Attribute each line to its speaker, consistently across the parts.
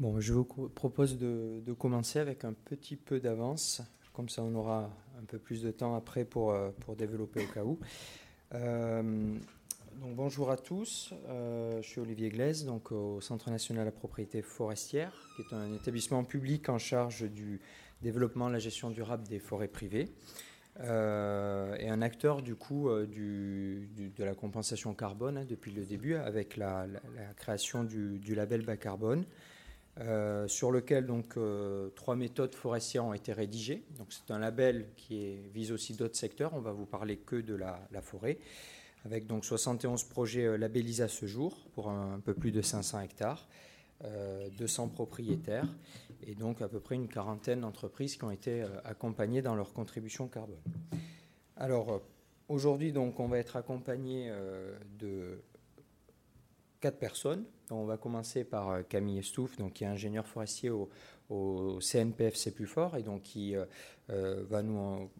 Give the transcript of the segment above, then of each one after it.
Speaker 1: Bon, je vous propose de, commencer avec un petit peu d'avance, comme ça on aura un peu plus de temps après pour, euh, pour développer au cas où. Euh, donc bonjour à tous, euh, je suis Olivier Glaise, donc au Centre national la propriété forestière, qui est un établissement public en charge du développement la gestion durable des forêts privées. Et un acteur du coup du, de la compensation carbone hein, depuis le début avec la, création du, label bas carbone euh, sur lequel donc trois méthodes forestières ont été rédigées. Donc c'est un label qui vise aussi d'autres secteurs. On va vous parler que de la, forêt avec donc 71 projets labellisés à ce jour pour un peu plus de 500 hectares. 200 euh, propriétaires et donc à peu près une quarantaine d'entreprises qui ont été euh, accompagnées dans leur contribution carbone. Alors euh, aujourd'hui donc on va être accompagné de quatre personnes. on va commencer par Camille Estouff, donc qui est ingénieur forestier au, au CNPF plus fort et donc qui va nous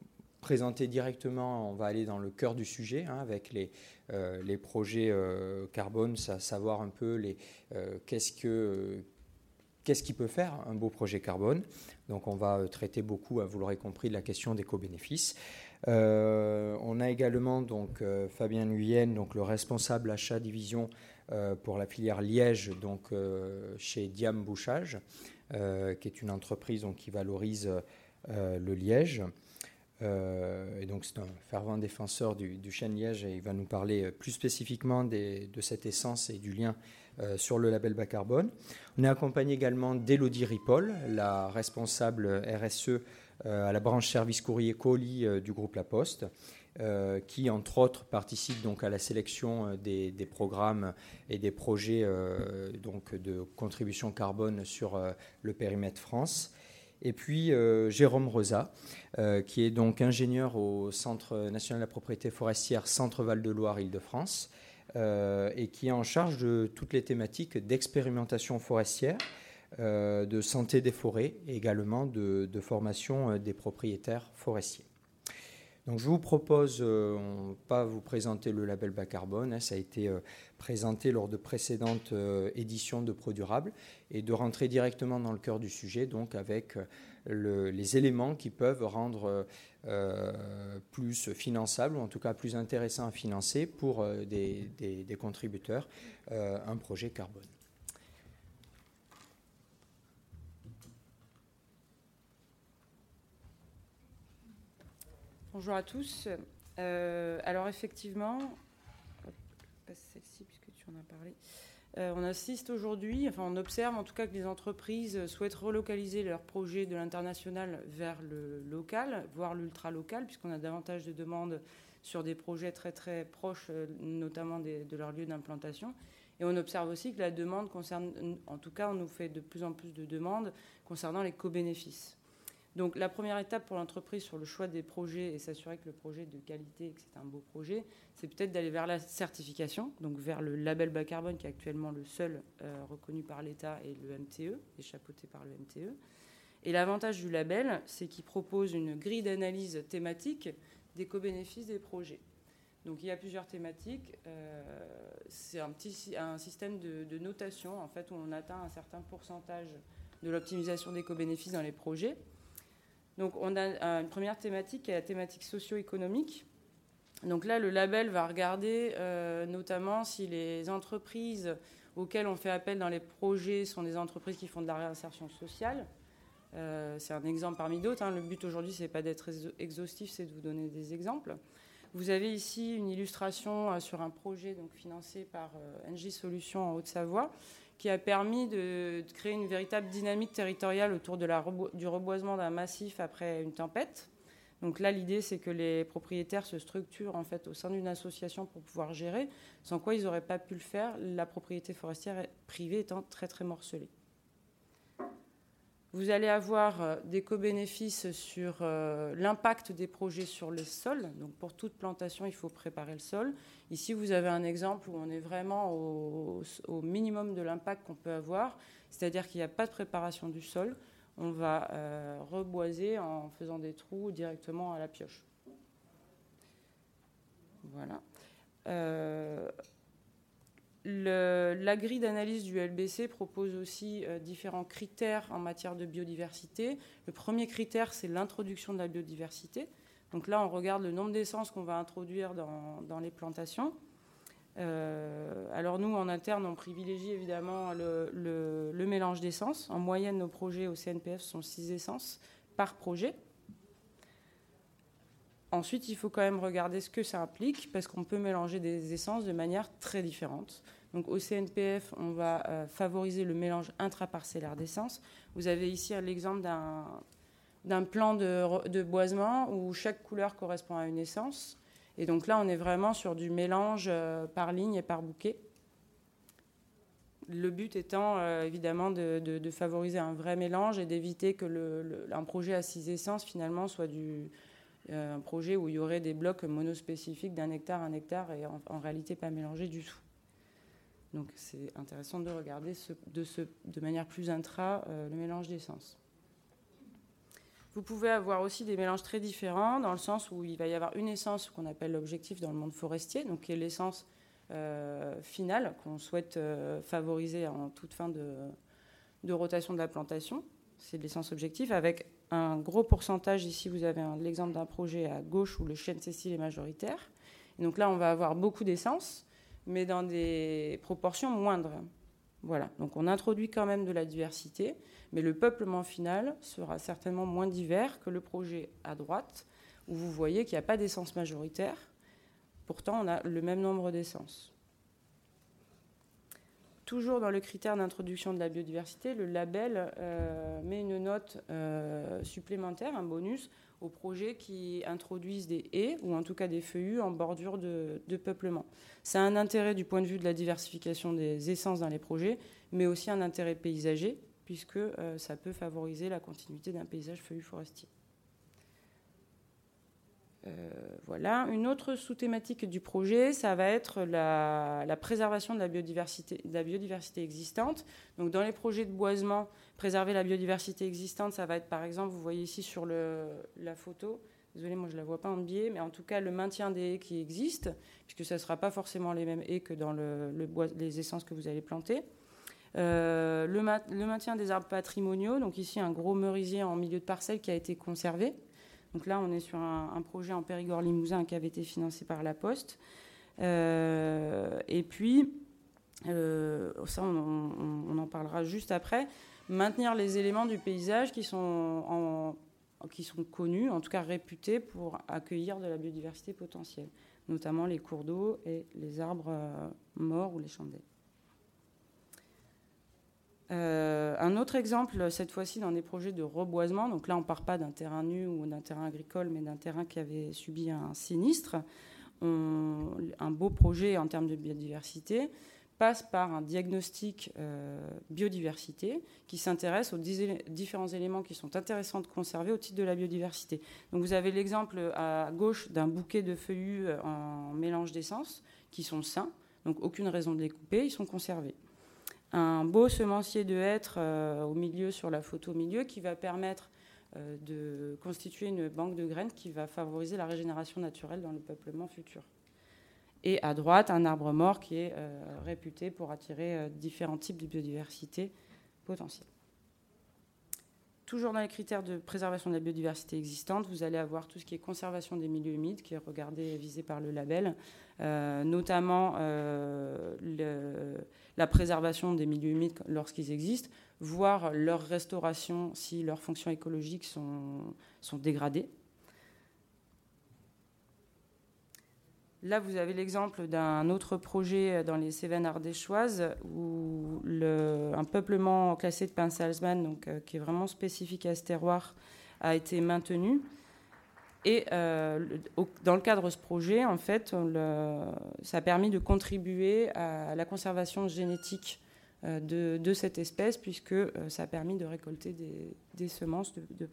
Speaker 1: présenter directement, on va aller dans le cœur du sujet hein, avec les, euh, projets euh, carbone, savoir un peu les, euh, qu'est-ce, que, qu'est-ce qui peut faire un beau projet carbone. Donc on va traiter beaucoup, hein, vous l'aurez compris, de la question des co-bénéfices. On a également donc Fabien Nuyen, donc le responsable achat division pour la filière Liège, donc chez Diam Bouchage, qui est une entreprise donc, qui valorise le liège. Euh, et donc c'est un fervent défenseur du, chêne liège et il va nous parler euh, plus spécifiquement de cette essence et du lien euh, sur le label bas carbone. On est accompagné également d'Elodie Ripoll, la responsable RSE à la branche service courrier colis du groupe La Poste. qui entre autres participe donc à la sélection des, programmes et des projets donc de contribution carbone sur le périmètre France. Et puis euh, Jérôme Rosa, euh, qui est donc ingénieur au Centre national de la propriété forestière Centre Val-de-Loire Île-de-France, euh, et qui est en charge de toutes les thématiques d'expérimentation forestière, de santé des forêts et également de, formation des propriétaires forestiers. Donc je vous propose, euh, pas vous présenter le label bas carbone, hein, ça a été euh, présenté lors de précédentes euh, éditions de Pro Durable, et de rentrer directement dans le cœur du sujet, donc avec les éléments qui peuvent rendre plus finançable, ou en tout cas plus intéressant à financer pour des contributeurs, un projet carbone.
Speaker 2: Bonjour à tous. Euh, alors effectivement, celle-ci puisque tu en as parlé. Euh, on assiste aujourd'hui, enfin on observe en tout cas que les entreprises souhaitent relocaliser leurs projets de l'international vers le local, voire l'ultra local, puisqu'on a davantage de demandes sur des projets très très proches, euh, notamment de leur lieu d'implantation. Et on observe aussi que la demande concerne, en tout cas on nous fait de plus en plus de demandes concernant les co-bénéfices. Donc la première étape pour l'entreprise sur le choix des projets et s'assurer que le projet est de qualité et que c'est un beau projet, c'est peut-être d'aller vers la certification, donc vers le label bas carbone qui est actuellement le seul euh, reconnu par l'État et le MTE, et par le MTE. Et l'avantage du label, c'est qu'il propose une grille d'analyse thématique des co-bénéfices des projets. Donc il y a plusieurs thématiques. Euh, c'est un, un système de, de, notation en fait, où on atteint un certain pourcentage de l'optimisation des co-bénéfices dans les projets. Donc on a une première thématique qui est la thématique socio-économique. Donc là, le label va regarder euh, notamment si les entreprises auxquelles on fait appel dans les projets sont des entreprises qui font de la réinsertion sociale. Euh, c'est un exemple parmi d'autres. Hein. Le but aujourd'hui, ce n'est pas d'être exhaustif, c'est de vous donner des exemples. Vous avez ici une illustration euh, sur un projet donc, financé par NG Solutions en Haute-Savoie qui a permis de, créer une véritable dynamique territoriale autour de la, du reboisement d'un massif après une tempête. Donc là, l'idée, c'est que les propriétaires se structurent en fait au sein d'une association pour pouvoir gérer, sans quoi ils n'auraient pas pu le faire, la propriété forestière privée étant très très morcelée. Vous allez avoir euh, des co-bénéfices sur euh, l'impact des projets sur le sol. Donc pour toute plantation, il faut préparer le sol. Ici, vous avez un exemple où on est vraiment au, minimum de l'impact qu'on peut avoir, c'est-à-dire qu'il n'y a pas de préparation du sol. On va euh, reboiser en faisant des trous directement à la pioche. Voilà. La grille d'analyse du LBC propose aussi différents critères en matière de biodiversité. Le premier critère, c'est l'introduction de la biodiversité. Donc là, on regarde le nombre d'essences qu'on va introduire dans, les plantations. alors nous, en interne, on privilégie évidemment le, le mélange d'essences. En moyenne, nos projets au CNPF sont 6 essences par projet. Ensuite, il faut quand même regarder ce que ça implique, parce qu'on peut mélanger des essences de manière très différente. Donc au CNPF, on va euh, favoriser le mélange intraparcellaire d'essences. Vous avez ici l'exemple d'un plan de, boisement où chaque couleur correspond à une essence. Et donc là, on est vraiment sur du mélange euh, par ligne et par bouquet. Le but étant euh, évidemment de, favoriser un vrai mélange et d'éviter que un projet à six essences finalement soit du, un projet où il y aurait des blocs monospécifiques d'un hectare à un hectare et en, réalité pas mélangés du tout. Donc c'est intéressant de regarder de, manière plus intra euh, le mélange d'essence. Vous pouvez avoir aussi des mélanges très différents dans le sens où il va y avoir une essence qu'on appelle l'objectif dans le monde forestier, donc qui est l'essence euh, finale qu'on souhaite favoriser en toute fin de, de rotation de la plantation. C'est l'essence objectif avec un gros pourcentage. Ici, vous avez l'exemple d'un projet à gauche où le chêne Cécile est majoritaire. donc là, on va avoir beaucoup d'essence, mais dans des proportions moindres. Voilà, donc on introduit quand même de la diversité, mais le peuplement final sera certainement moins divers que le projet à droite, où vous voyez qu'il n'y a pas d'essence majoritaire. Pourtant, on a le même nombre d'essences. Toujours dans le critère d'introduction de la biodiversité, le label euh, met une note euh, supplémentaire, un bonus, aux projets qui introduisent des haies ou en tout cas des feuillus en bordure de, peuplement. A un intérêt du point de vue de la diversification des essences dans les projets, mais aussi un intérêt paysager, puisque euh, ça peut favoriser la continuité d'un paysage feuillu forestier. Euh, voilà. Une autre sous-thématique du projet, ça va être la, préservation de la, biodiversité, existante. Donc, dans les projets de boisement, préserver la biodiversité existante, ça va être par exemple, vous voyez ici sur la photo, désolé, moi je ne la vois pas en biais, mais en tout cas le maintien des haies qui existent, puisque ce ne sera pas forcément les mêmes haies que dans bois, les essences que vous allez planter. Euh, le, le, maintien des arbres patrimoniaux, donc ici un gros merisier en milieu de parcelle qui a été conservé. Donc là, on est sur un, projet en Périgord-Limousin qui avait été financé par la Poste. Euh, et puis, euh, ça, on, en parlera juste après. Maintenir les éléments du paysage qui sont, connus, en tout cas réputés pour accueillir de la biodiversité potentielle, notamment les cours d'eau et les arbres euh, morts ou les chandelles. Euh, un autre exemple, cette fois-ci dans des projets de reboisement. Donc là, on ne part pas d'un terrain nu ou d'un terrain agricole, mais d'un terrain qui avait subi un sinistre. un beau projet en termes de biodiversité passe par un diagnostic euh, biodiversité qui s'intéresse aux différents éléments qui sont intéressants de conserver au titre de la biodiversité. Donc vous avez l'exemple à gauche d'un bouquet de feuillus en mélange d'essence qui sont sains, donc aucune raison de les couper, ils sont conservés un beau semencier de hêtre euh, au milieu, sur la photo au milieu, qui va permettre euh, de constituer une banque de graines qui va favoriser la régénération naturelle dans le peuplement futur. Et à droite, un arbre mort qui est euh, réputé pour attirer différents types de biodiversité potentielle. Toujours dans les critères de préservation de la biodiversité existante, vous allez avoir tout ce qui est conservation des milieux humides, qui est regardé et visé par le label, notamment le, la préservation des milieux humides lorsqu'ils existent, voire leur restauration si leurs fonctions écologiques sont dégradées. Là, vous avez l'exemple d'un autre projet dans les Cévennes ardéchoises où un peuplement classé de pin salzman, donc, euh, qui est vraiment spécifique à ce terroir, a été maintenu. Et euh, dans le cadre de ce projet, en fait, ça a permis de contribuer à la conservation génétique euh, de, cette espèce, puisque euh, ça a permis de récolter des, semences de, de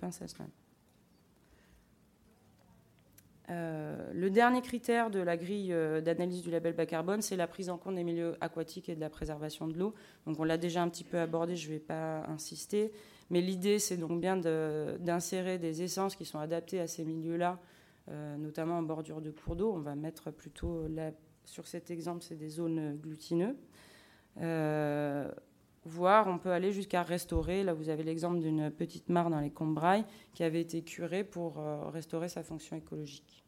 Speaker 2: pin le dernier critère de la grille d'analyse du label bas carbone, c'est la prise en compte des milieux aquatiques et de la préservation de l'eau. Donc on l'a déjà un petit peu abordé, je ne vais pas insister. Mais l'idée, c'est donc bien d'insérer des essences qui sont adaptées à ces milieux-là, euh, notamment en bordure de cours d'eau. On va mettre plutôt, sur cet exemple, c'est des zones glutineuses. Voire on peut aller jusqu'à restaurer. Là, vous avez l'exemple d'une petite mare dans les Combrailles qui avait été curée pour restaurer sa fonction écologique.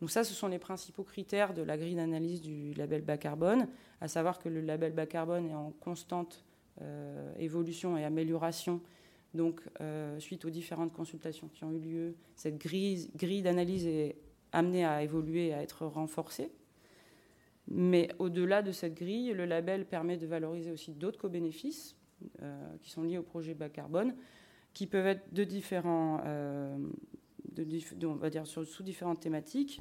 Speaker 2: Donc ça, ce sont les principaux critères de la grille d'analyse du label bas carbone, à savoir que le label bas carbone est en constante euh, évolution et amélioration. Donc, euh, suite aux différentes consultations qui ont eu lieu, cette grille, grille d'analyse est amenée à évoluer et à être renforcée. Mais au-delà de cette grille, le label permet de valoriser aussi d'autres co-bénéfices euh, qui sont liés au projet bas carbone, qui peuvent être de différents, de, on va dire sous différentes thématiques.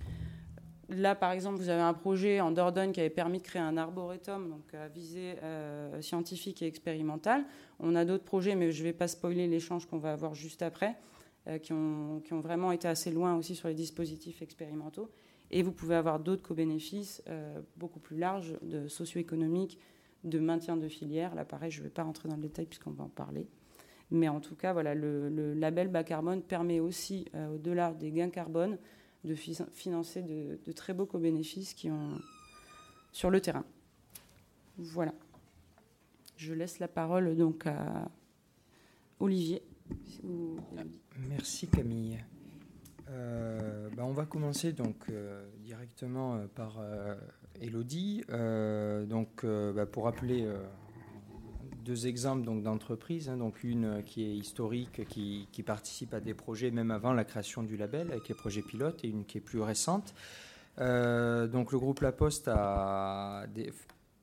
Speaker 2: Là, par exemple, vous avez un projet en Dordogne qui avait permis de créer un arboretum, donc à visée euh, scientifique et expérimentale. On a d'autres projets, mais je ne vais pas spoiler l'échange qu'on va avoir juste après, euh, qui, ont, vraiment été assez loin aussi sur les dispositifs expérimentaux. Et vous pouvez avoir d'autres co-bénéfices euh, beaucoup plus larges, de socio-économiques, de maintien de filières. Là, pareil, je ne vais pas rentrer dans le détail puisqu'on va en parler. Mais en tout cas, voilà, le, label bas carbone permet aussi, euh, au-delà des gains carbone, de financer de, très beaux co-bénéfices qui ont sur le terrain. Voilà. Je laisse la parole donc à Olivier.
Speaker 1: Merci Camille. Euh, bah, on va commencer donc euh, directement par Elodie. donc, bah, pour rappeler deux exemples donc d'entreprises, hein, donc une euh, qui est historique, qui, participe à des projets même avant la création du label avec les projets pilotes, et une qui est plus récente. Euh, donc le groupe La Poste a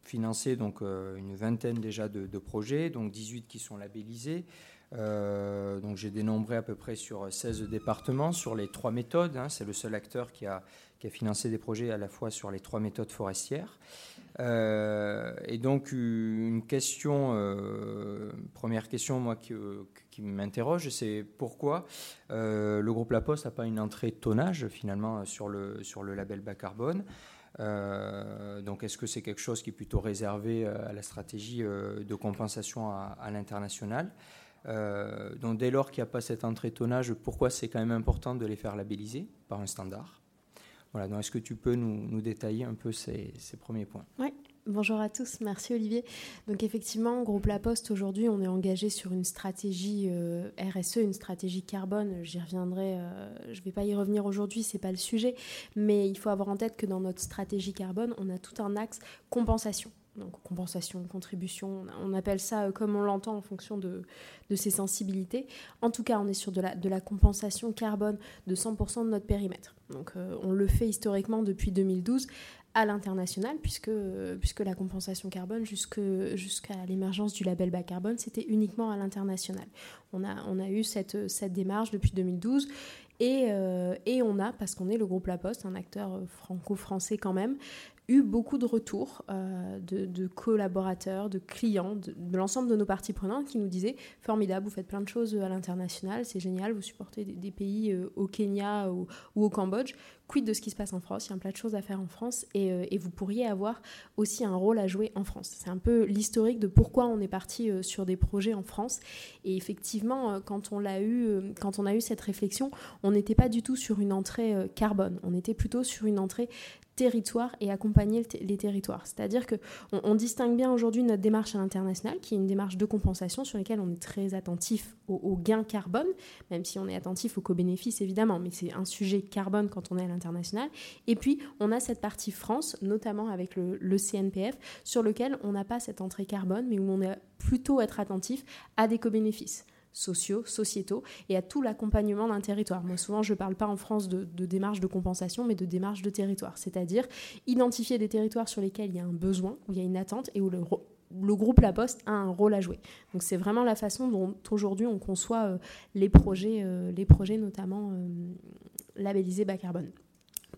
Speaker 1: financé donc euh, une vingtaine déjà de, projets, donc 18 qui sont labellisés. Donc j'ai dénombré à peu près sur 16 départements sur les trois méthodes. Hein. c'est le seul acteur qui a, financé des projets à la fois sur les trois méthodes forestières. Euh, et donc une question, euh, première question moi qui, m'interroge, c'est pourquoi euh, le groupe La Poste n'a pas une entrée tonnage finalement sur le, sur le label bas carbone? donc est-ce que c'est quelque chose qui est plutôt réservé à la stratégie de compensation à l'international? Donc dès lors qu'il n'y a pas cette entrée tonnage, pourquoi c'est quand même important de les faire labelliser par un standard? Voilà, est-ce que tu peux nous, détailler un peu ces, premiers points?
Speaker 3: Oui, bonjour à tous, merci Olivier. Donc effectivement, Groupe La Poste, aujourd'hui, on est engagé sur une stratégie euh, RSE, une stratégie carbone. J'y reviendrai, euh, je ne vais pas y revenir aujourd'hui, ce n'est pas le sujet, mais il faut avoir en tête que dans notre stratégie carbone, on a tout un axe compensation donc compensation, contribution, on appelle ça euh, comme on l'entend en fonction de, de, ses sensibilités. En tout cas, on est sur de la, de la compensation carbone de 100% de notre périmètre. Donc euh, on le fait historiquement depuis 2012 à l'international, puisque, puisque la compensation carbone, jusqu'à l'émergence du label bas carbone, c'était uniquement à l'international. On a, on a eu cette, cette démarche depuis 2012 et, euh, et, on a, parce qu'on est le groupe La Poste, un acteur franco-français quand même, eu beaucoup de retours euh, de, collaborateurs, de clients, de, l'ensemble de nos parties prenantes qui nous disaient formidable, vous faites plein de choses à l'international, c'est génial, vous supportez des, pays euh, au Kenya ou, au Cambodge. Quid de ce qui se passe en France? Il y a un plein de choses à faire en France et, euh, et vous pourriez avoir aussi un rôle à jouer en France. C'est un peu l'historique de pourquoi on est parti sur des projets en France. Et effectivement, quand on l'a eu, quand on a eu cette réflexion, on n'était pas du tout sur une entrée carbone. On était plutôt sur une entrée territoire et accompagner les territoires. C'est-à-dire que on, distingue bien aujourd'hui notre démarche à l'international, qui est une démarche de compensation sur laquelle on est très attentif aux, gains carbone, même si on est attentif aux co-bénéfices évidemment, mais c'est un sujet carbone quand on est à l'international. Et puis on a cette partie France, notamment avec le, le CNPF, sur lequel on n'a pas cette entrée carbone, mais où on est plutôt être attentif à des co-bénéfices sociaux, sociétaux et à tout l'accompagnement d'un territoire. Moi, souvent, je ne parle pas en France de, démarche de compensation, mais de démarche de territoire, c'est-à-dire identifier des territoires sur lesquels il y a un besoin, où il y a une attente et où le, groupe La Poste a un rôle à jouer. Donc, c'est vraiment la façon dont aujourd'hui on conçoit euh, les, projets, euh, les projets, notamment euh, labellisés bas carbone.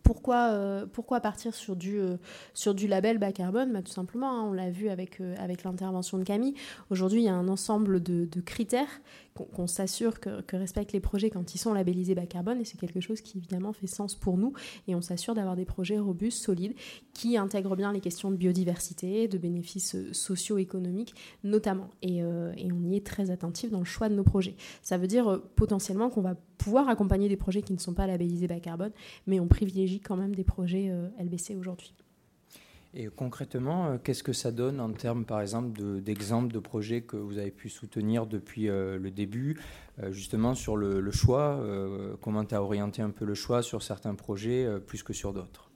Speaker 3: Pourquoi, pourquoi partir sur du, sur du label bas carbone? Bah, Tout simplement, hein, on l'a vu avec, avec l'intervention de Camille. Aujourd'hui, il y a un ensemble de, de critères qu'on s'assure que, respectent les projets quand ils sont labellisés bas carbone, et c'est quelque chose qui évidemment fait sens pour nous, et on s'assure d'avoir des projets robustes, solides, qui intègrent bien les questions de biodiversité, de bénéfices euh, socio-économiques notamment, euh, et, on y est très attentif dans le choix de nos projets. Ça veut dire euh, potentiellement qu'on va pouvoir accompagner des projets qui ne sont pas labellisés bas carbone, mais on privilégie quand même des projets LBC aujourd'hui.
Speaker 1: Et concrètement, qu'est-ce que ça donne en termes, par exemple, d'exemples de, projets que vous avez pu soutenir depuis le début, justement sur le, choix Comment tu as orienté un peu le choix sur certains projets plus que sur d'autres?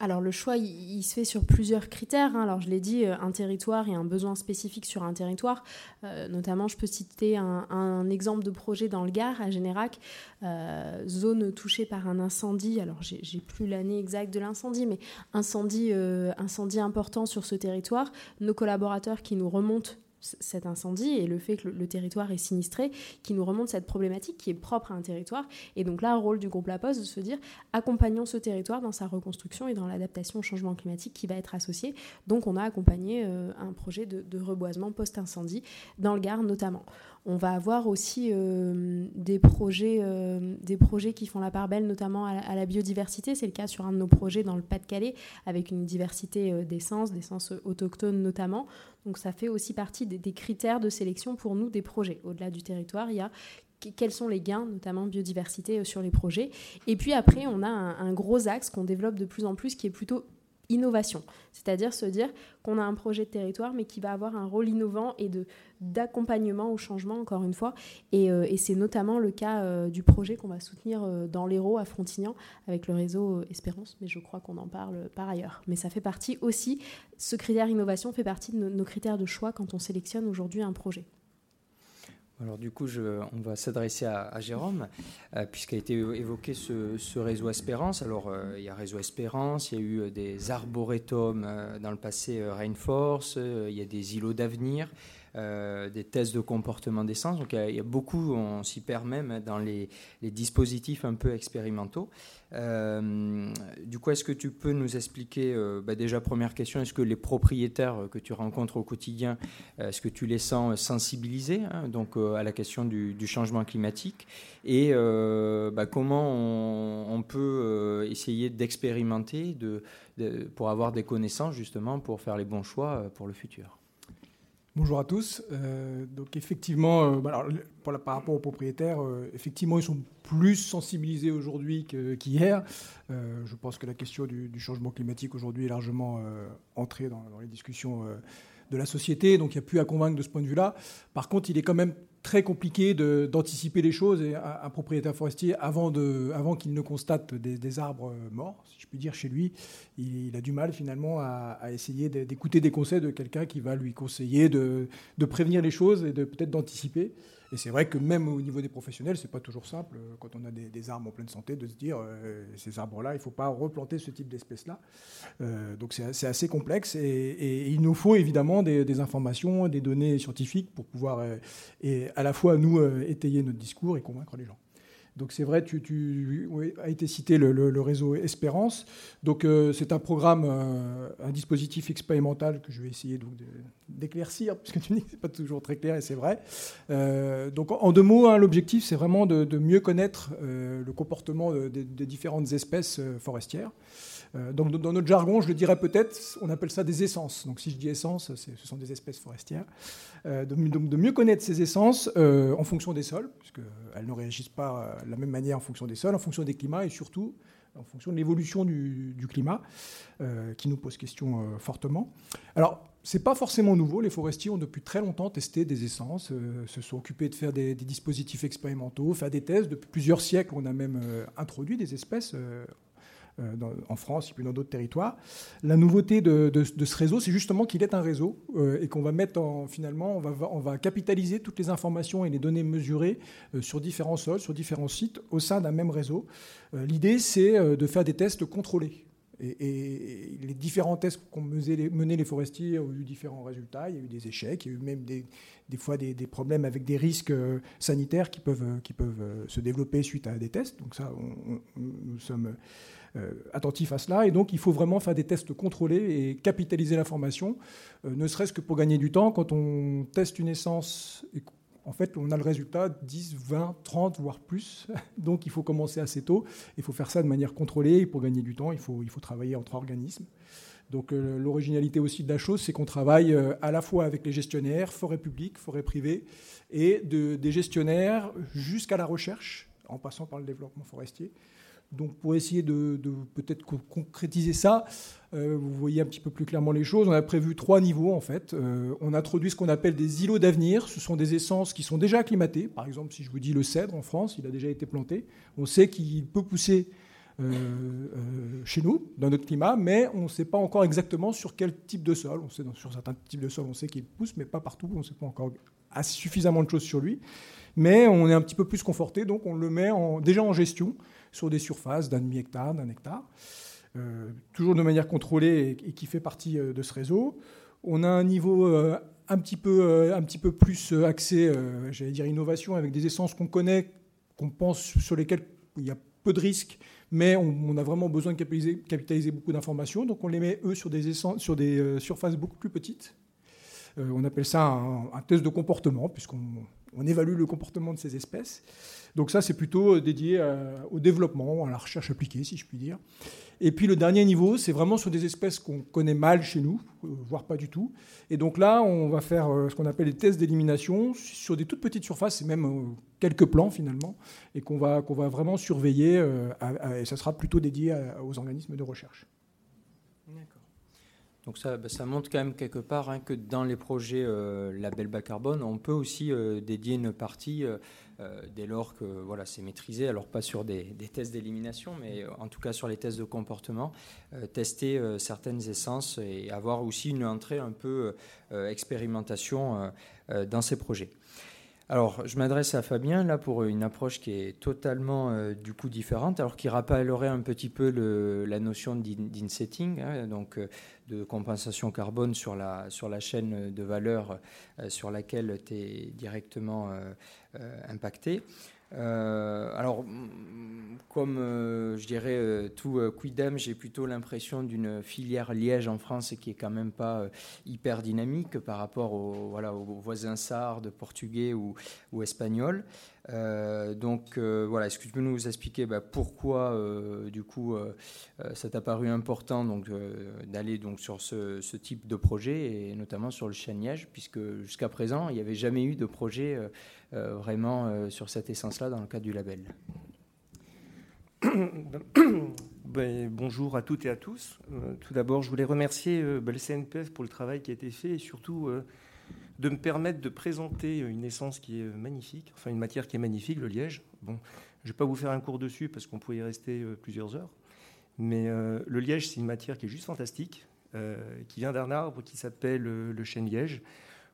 Speaker 3: Alors le choix, il, se fait sur plusieurs critères. Hein. Alors je l'ai dit, euh, un territoire et un besoin spécifique sur un territoire. Euh, notamment, je peux citer un, exemple de projet dans le Gard, à Générac, euh, zone touchée par un incendie. Alors j'ai plus l'année exacte de l'incendie, mais incendie, incendie important sur ce territoire. Nos collaborateurs qui nous remontent cet incendie et le fait que le, territoire est sinistré qui nous remonte cette problématique qui est propre à un territoire. Et donc là, le rôle du groupe La Poste de se dire accompagnons ce territoire dans sa reconstruction et dans l'adaptation au changement climatique qui va être associé. Donc on a accompagné euh, un projet de, de reboisement post-incendie dans le Gard notamment. On va avoir aussi euh, des, projets, euh, des projets qui font la part belle, notamment à la, biodiversité. C'est le cas sur un de nos projets dans le Pas-de-Calais, avec une diversité euh, d'essences, d'essences autochtones notamment. Donc ça fait aussi partie des, critères de sélection pour nous des projets. Au-delà du territoire, il y a quels sont les gains, notamment biodiversité, sur les projets. Et puis après, on a un gros axe qu'on développe de plus en plus qui est plutôt innovation, c'est-à-dire se dire qu'on a un projet de territoire mais qui va avoir un rôle innovant et de d'accompagnement au changement encore une fois. Et, euh, c'est notamment le cas euh, du projet qu'on va soutenir euh, dans l'Hérault à Frontignan avec le réseau Espérance. Mais je crois qu'on en parle par ailleurs. Mais ça fait partie aussi ce critère innovation fait partie de nos critères de choix quand on sélectionne aujourd'hui un projet.
Speaker 1: Alors du coup, on va s'adresser à, Jérôme, euh, puisqu'a été évoqué ce, réseau Espérance. Alors euh, il y a réseau Espérance, il y a eu euh, des arboretums dans le passé Rainforce, il y a des îlots d'avenir. Euh, des tests de comportement d'essence. Donc il y, a, beaucoup, on s'y perd même dans les, dispositifs un peu expérimentaux. Euh, du coup, est-ce que tu peux nous expliquer, euh, bah, déjà première question, est-ce que les propriétaires que tu rencontres au quotidien, est-ce que tu les sens sensibilisés hein, donc, à la question du, changement climatique et bah, comment on, peut essayer d'expérimenter de, pour avoir des connaissances justement pour faire les bons choix pour le futur?
Speaker 4: Bonjour à tous. Euh, donc effectivement, euh, bah, par rapport aux propriétaires, euh, effectivement, ils sont plus sensibilisés aujourd'hui qu'hier. je pense que la question du, changement climatique aujourd'hui est largement entrée dans, dans, les discussions de la société, donc il n'y a plus à convaincre de ce point de vue-là. Par contre, il est quand même très compliqué d'anticiper les choses et un, propriétaire forestier, avant, qu'il ne constate des, arbres morts, si je puis dire, chez lui, il, a du mal finalement à, essayer d'écouter des conseils de quelqu'un qui va lui conseiller de, prévenir les choses et peut-être d'anticiper. Et c'est vrai que même au niveau des professionnels, c'est pas toujours simple euh, quand on a des, arbres en pleine santé de se dire euh, ces arbres-là, il ne faut pas replanter ce type d'espèces-là. Euh, donc c'est assez complexe et, il nous faut évidemment des, informations, des données scientifiques pour pouvoir à la fois nous étayer notre discours et convaincre les gens. Donc c'est vrai, tu, tu a été cité le, réseau Espérance. Donc euh, c'est un programme, euh, un dispositif expérimental que je vais essayer d'éclaircir, puisque tu dis que c'est pas toujours très clair et c'est vrai. Euh, donc en deux mots, hein, l'objectif c'est vraiment de, mieux connaître le comportement des différentes espèces forestières. Euh, dans notre jargon, je le dirais peut-être, on appelle ça des essences. Donc si je dis essences, ce sont des espèces forestières. Euh, de mieux connaître ces essences euh, en fonction des sols, puisqu'elles ne réagissent pas de la même manière en fonction des sols, en fonction des climats et surtout en fonction de l'évolution du, climat, qui nous pose question fortement. Alors, ce n'est pas forcément nouveau. Les forestiers ont depuis très longtemps testé des essences, se sont occupés de faire des, des, dispositifs expérimentaux, faire des tests. Depuis plusieurs siècles, on a même introduit des espèces euh, en France et puis dans d'autres territoires. La nouveauté de, ce réseau, c'est justement qu'il est un réseau euh, et qu'on va mettre en, finalement, on va, capitaliser toutes les informations et les données mesurées euh, sur différents sols, sur différents sites au sein d'un même réseau. L'idée, c'est de faire des tests contrôlés. Et, les différents tests qu'ont menés les forestiers ont eu différents résultats. Il y a eu des échecs, il y a eu même des, fois des, problèmes avec des risques sanitaires qui peuvent, se développer suite à des tests. Donc ça, nous sommes attentif à cela. Et donc, il faut vraiment faire des tests contrôlés et capitaliser l'information, euh, ne serait-ce que pour gagner du temps. Quand on teste une essence, en fait, on a le résultat 10, 20, 30, voire plus. Donc, il faut commencer assez tôt. Il faut faire ça de manière contrôlée. Et pour gagner du temps, il faut, il faut travailler entre organismes. Donc euh, l'originalité aussi de la chose, c'est qu'on travaille à la fois avec les gestionnaires, forêts publiques, forêts privées, et de, des gestionnaires jusqu'à la recherche, en passant par le développement forestier, Donc pour essayer de, peut-être concrétiser ça, euh, vous voyez un petit peu plus clairement les choses. On a prévu trois niveaux en fait. Euh, on introduit ce qu'on appelle des îlots d'avenir. Ce sont des essences qui sont déjà acclimatées. Par exemple, si je vous dis le cèdre en France, il a déjà été planté. On sait qu'il peut pousser euh, chez nous, dans notre climat, mais on ne sait pas encore exactement sur quel type de sol. On sait sur certains types de sols, on sait qu'il pousse, mais pas partout. On ne sait pas encore suffisamment de choses sur lui. Mais on est un petit peu plus conforté, donc on le met déjà en gestion sur des surfaces d'un demi-hectare, d'un hectare, euh, toujours de manière contrôlée et, qui fait partie euh, de ce réseau. On a un niveau euh, un, petit peu, un petit peu plus axé, j'allais dire innovation, avec des essences qu'on connaît, qu'on pense sur lesquelles il y a peu de risques, mais on, a vraiment besoin de capitaliser, beaucoup d'informations. Donc on les met, eux, sur des, sur des surfaces beaucoup plus petites. on appelle ça un, un, test de comportement, puisqu'on on évalue le comportement de ces espèces. Donc ça, c'est plutôt euh, dédié euh, au développement, à la recherche appliquée, si je puis dire. Et puis le dernier niveau, c'est vraiment sur des espèces qu'on connaît mal chez nous, euh, voire pas du tout. Et donc là, on va faire ce qu'on appelle des tests d'élimination sur des toutes petites surfaces, et même quelques plans finalement, et qu'on va, qu'on va vraiment surveiller, et ça sera plutôt dédié aux organismes de recherche.
Speaker 1: Donc ça, bah, ça, montre quand même quelque part hein, que dans les projets euh, label bas carbone, on peut aussi euh, dédier une partie euh, dès lors que voilà, c'est maîtrisé, alors pas sur des tests d'élimination, mais en tout cas sur les tests de comportement, tester certaines essences et avoir aussi une entrée un peu expérimentation dans ces projets. Alors, je m'adresse à Fabien là pour une approche qui est totalement euh, du coup différente, alors qui rappellerait un petit peu la notion d'insetting, hein, donc euh, de compensation carbone sur la, chaîne de valeur euh, sur laquelle tu es directement impacté. Euh, alors, comme euh, je dirais euh, tout Quidem, j'ai plutôt l'impression d'une filière Liège en France qui est quand même pas hyper dynamique par rapport aux, voilà, voisins sardes, portugais ou, ou espagnols. Donc voilà, est-ce que tu peux nous expliquer bah, pourquoi du coup ça t'a paru important donc d'aller donc sur ce, type de projet et notamment sur le chêne Liège puisque jusqu'à présent il n'y avait jamais eu de projet euh, vraiment euh, sur cette essence-là dans le cadre du label.
Speaker 5: Ben, bonjour à toutes et à tous. Euh, tout d'abord, je voulais remercier ben, le CNPF pour le travail qui a été fait et surtout de me permettre de présenter une essence qui est magnifique, enfin une matière qui est magnifique, le liège. Bon, je ne vais pas vous faire un cours dessus parce qu'on pourrait y rester plusieurs heures. Mais le liège, c'est une matière qui est juste fantastique, qui vient d'un arbre qui s'appelle le chêne liège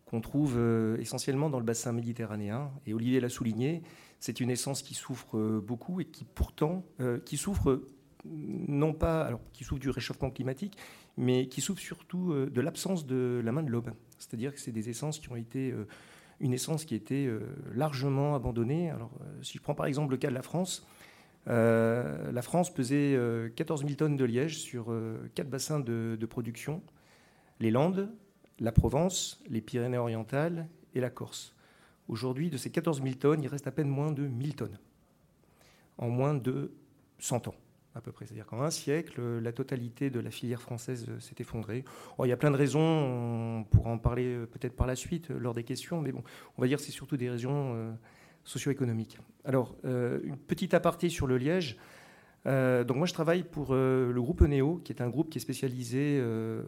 Speaker 5: qu'on trouve euh, essentiellement dans le bassin méditerranéen. Et Olivier l'a souligné, c'est une essence qui souffre euh, beaucoup et qui pourtant, euh, qui souffre non pas, alors qui souffre du réchauffement climatique, mais qui souffre surtout de l'absence de la main de l'homme. C'est-à-dire que c'est des essences qui ont été une essence qui a été largement abandonnée. Alors, si je prends par exemple le cas de la France, la France pesait 14 000 tonnes de liège sur quatre bassins de, de production les Landes, la Provence, les Pyrénées-Orientales et la Corse. Aujourd'hui, de ces 14 000 tonnes, il reste à peine moins de 1000 tonnes, en moins de 100 ans à peu près. C'est-à-dire qu'en un siècle, la totalité de la filière française s'est effondrée. il y a plein de raisons, on pourra en parler euh, peut-être par la suite euh, lors des questions, mais bon, on va dire que c'est surtout des raisons euh, socio-économiques. Alors, une petite aparté sur le liège. Euh, donc moi je travaille pour euh, le groupe Neo, qui est un groupe qui est spécialisé euh,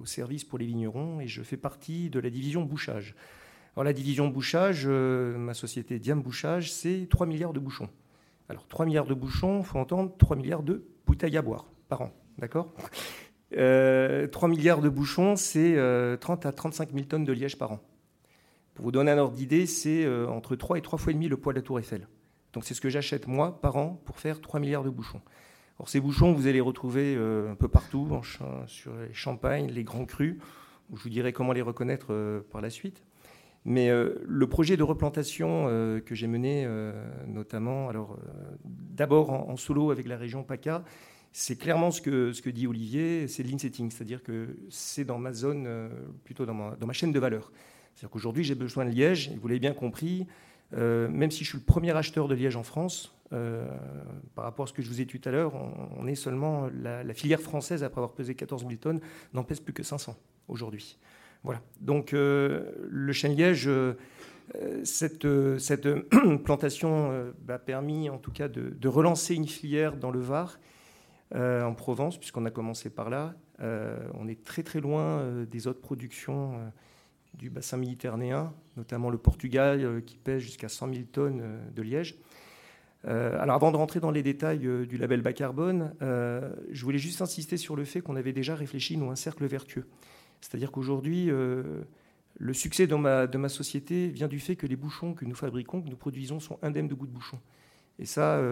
Speaker 5: au service pour les vignerons, et je fais partie de la division bouchage. Alors la division bouchage, ma société Diam Bouchage, c'est 3 milliards de bouchons. Alors 3 milliards de bouchons, il faut entendre 3 milliards de bouteilles à boire par an, d'accord? 3 milliards de bouchons, c'est 30 à 35 000 tonnes de liège par an. Pour vous donner un ordre d'idée, c'est entre 3 et 3 fois et demi le poids de la tour Eiffel. Donc c'est ce que j'achète moi par an pour faire 3 milliards de bouchons. Alors ces bouchons, vous allez les retrouver euh, un peu partout, sur les champagnes, les grands crus. je vous dirai comment les reconnaître euh, par la suite. Mais euh, le projet de replantation que j'ai mené, notamment, alors d'abord en, solo avec la région PACA, c'est clairement ce que, dit Olivier, c'est l'insetting, c'est-à-dire que c'est dans ma zone, plutôt dans ma, chaîne de valeur. C'est-à-dire qu'aujourd'hui, j'ai besoin de liège, et vous l'avez bien compris, euh, même si je suis le premier acheteur de liège en France, euh, par rapport à ce que je vous ai dit tout à l'heure, on, est seulement la, filière française, après avoir pesé 14 000 tonnes, n'en pèse plus que 500 aujourd'hui. Voilà. Donc euh, le chêne liège, cette, cette plantation a permis en tout cas de, relancer une filière dans le Var, en Provence, puisqu'on a commencé par là. on est très très loin des autres productions du bassin méditerranéen, notamment le Portugal qui pèse jusqu'à 100 000 tonnes de liège. Euh, alors avant de rentrer dans les détails euh, du label bas carbone, euh, je voulais juste insister sur le fait qu'on avait déjà réfléchi, nous, un cercle vertueux. C'est-à-dire qu'aujourd'hui, le succès de ma, société vient du fait que les bouchons que nous fabriquons, que nous produisons, sont indemnes de goût de bouchon. Et ça,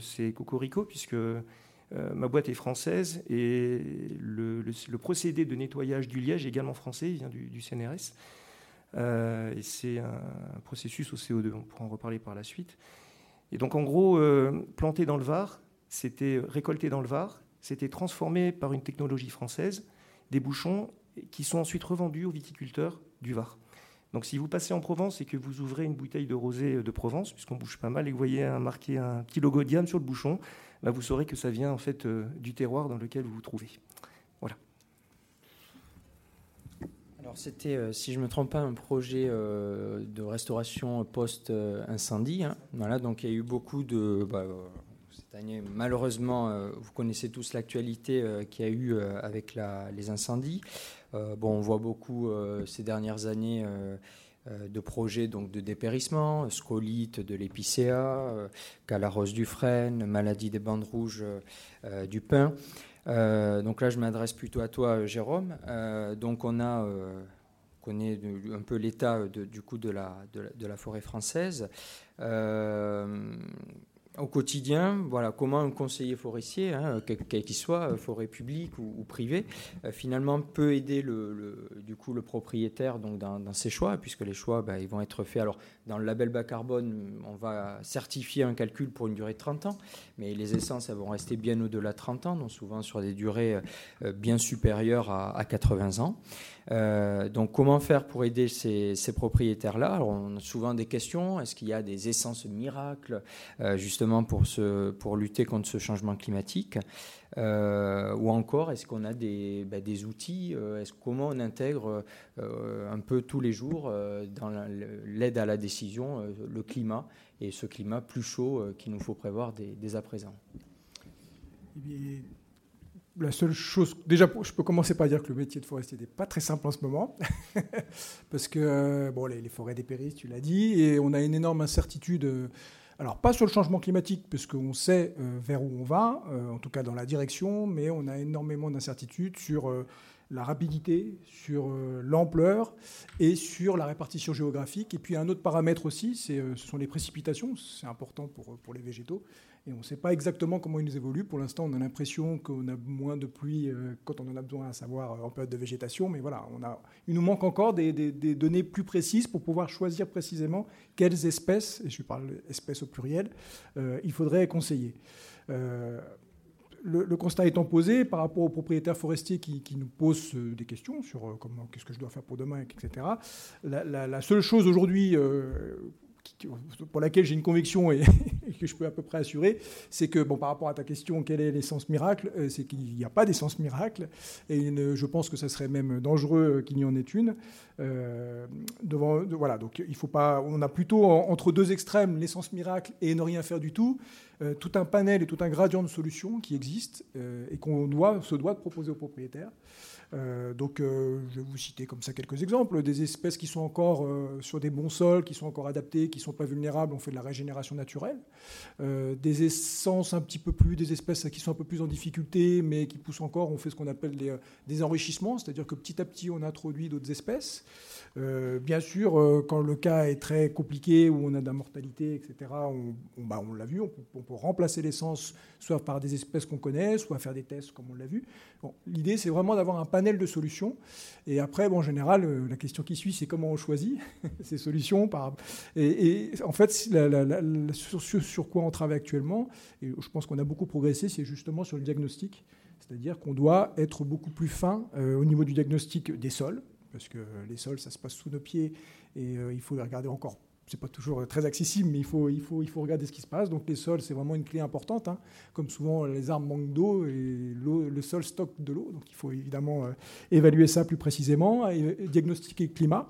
Speaker 5: c'est cocorico, puisque ma boîte est française et le, procédé de nettoyage du liège est également français, il vient du, CNRS. et c'est un, processus au CO2, on pourra en reparler par la suite. Et donc en gros, euh, planté dans le Var, c'était récolté dans le Var, c'était transformé par une technologie française, des bouchons qui sont ensuite revendus aux viticulteurs du Var. Donc si vous passez en Provence et que vous ouvrez une bouteille de rosé de Provence, puisqu'on bouge pas mal, et vous voyez un, marqué un petit logo Diane sur le bouchon, bah, vous saurez que ça vient en fait euh, du terroir dans lequel vous vous trouvez.
Speaker 1: Alors c'était, euh, si je ne me trompe pas, un projet euh, de restauration post-incendie. Hein. Voilà, donc il y a eu beaucoup de... Bah, euh, cette année, malheureusement, vous connaissez tous l'actualité qu'il y a eu avec les incendies. Bon, on voit beaucoup ces dernières années de projets donc, de dépérissement, scolite de l'épicéa, calarose du frêne, maladie des bandes rouges du. Euh, donc là, je m'adresse plutôt à toi, Jérôme. Euh, donc on a euh, connaît un peu l'état du coup de la, forêt française au quotidien, voilà, comment un conseiller forestier, hein, quel qu'il soit, euh, forêt publique ou, privée, euh, finalement peut aider le, du coup, le propriétaire dans, ses choix, puisque les choix bah, vont être faits. Dans le label bas carbone, on va certifier un calcul pour une durée de 30 ans, mais les essences elles vont rester bien au-delà de 30 ans, donc souvent sur des durées euh, bien supérieures à, à 80 ans. Euh, donc comment faire pour aider ces, propriétaires-là? On a souvent des questions. Est-ce qu'il y a des essences miracles euh, justement pour, pour lutter contre ce changement climatique? Ou encore, est-ce qu'on a des, bah, des outils est-ce, Comment on intègre un peu tous les jours dans l'aide à la décision le climat et ce climat plus chaud qu'il nous faut prévoir dès, à présent
Speaker 4: eh la seule chose, déjà, je peux commencer par dire que le métier de forestier n'est pas très simple en ce moment, parce que euh, bon, les, forêts dépérissent, tu l'as dit, et on a une énorme incertitude. Euh, alors pas sur le changement climatique, parce qu'on sait euh, vers où on va, en tout cas dans la direction, mais on a énormément d'incertitudes sur la rapidité, sur l'ampleur et sur la répartition géographique. Et puis un autre paramètre aussi, ce sont les précipitations, c'est important pour, pour les végétaux. Et on ne sait pas exactement comment ils évoluent. Pour l'instant, on a l'impression qu'on a moins de pluie euh, quand on en a besoin, à savoir euh, en période de végétation. Mais voilà, on a, il nous manque encore des, données plus précises pour pouvoir choisir précisément quelles espèces, et je parle d'espèces au pluriel, euh, il faudrait conseiller. Le, constat étant posé par rapport aux propriétaires forestiers qui, nous posent des questions sur comment, qu'est-ce que je dois faire pour demain, etc. La, la seule chose aujourd'hui pour laquelle j'ai une conviction et, que je peux à peu près assurer, c'est que, bon, par rapport à ta question, quelle est l'essence miracle euh, C'est qu'il n'y a pas d'essence miracle, et je pense que ça serait même dangereux qu'il n'y en ait une. Euh, donc il faut pas. On a plutôt entre deux extrêmes l'essence miracle et ne rien faire du tout, euh, tout un panel et tout un gradient de solutions qui existent et qu'on doit, se doit de proposer aux propriétaires. Donc, je vais vous citer comme ça quelques exemples. Des espèces qui sont encore sur des bons sols, qui sont encore adaptées, qui ne sont pas vulnérables, on fait de la régénération naturelle. des essences un petit peu plus, des espèces qui sont un peu plus en difficulté, mais qui poussent encore, on fait ce qu'on appelle des enrichissements, c'est-à-dire que petit à petit, on introduit d'autres espèces. bien sûr, quand le cas est très compliqué, où on a de la mortalité, etc., on, bah, on l'a vu, on, peut remplacer l'essence soit par des espèces qu'on connaît, soit faire des tests comme on l'a vu. L'idée, c'est vraiment d'avoir un panel de solutions. Et après, bon, en général, euh, la question qui suit, c'est comment on choisit ces solutions. Et, en fait, sur, quoi on travaille actuellement, et je pense qu'on a beaucoup progressé, c'est justement sur le diagnostic. C'est-à-dire qu'on doit être beaucoup plus fin euh, au niveau du diagnostic des sols, parce que les sols, ça se passe sous nos pieds, et euh, il faut les regarder encore c'est pas toujours très accessible, mais il faut, regarder ce qui se passe. Donc les sols, c'est vraiment une clé importante. Hein. Comme souvent, les arbres manquent d'eau et le sol stocke de l'eau. Donc il faut évidemment euh, évaluer ça plus précisément, et, diagnostiquer le climat.